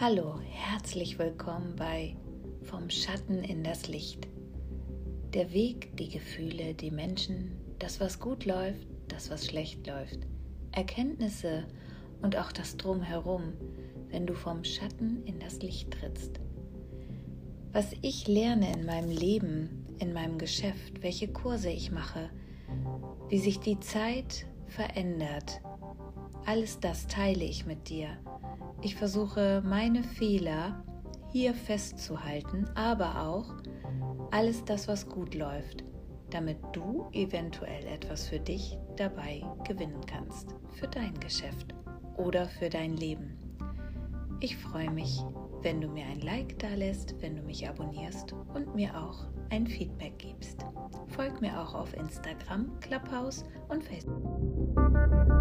Hallo, herzlich willkommen bei Vom Schatten in das Licht. Der Weg, die Gefühle, die Menschen, das, was gut läuft, das, was schlecht läuft, Erkenntnisse und auch das Drumherum, wenn du vom Schatten in das Licht trittst. Was ich lerne in meinem Leben, in meinem Geschäft, welche Kurse ich mache, wie sich die Zeit verändert, alles das teile ich mit dir ich versuche meine Fehler hier festzuhalten, aber auch alles das, was gut läuft, damit du eventuell etwas für dich dabei gewinnen kannst, für dein Geschäft oder für dein Leben. Ich freue mich, wenn du mir ein Like da lässt, wenn du mich abonnierst und mir auch ein Feedback gibst. Folg mir auch auf Instagram, Clubhouse und Facebook.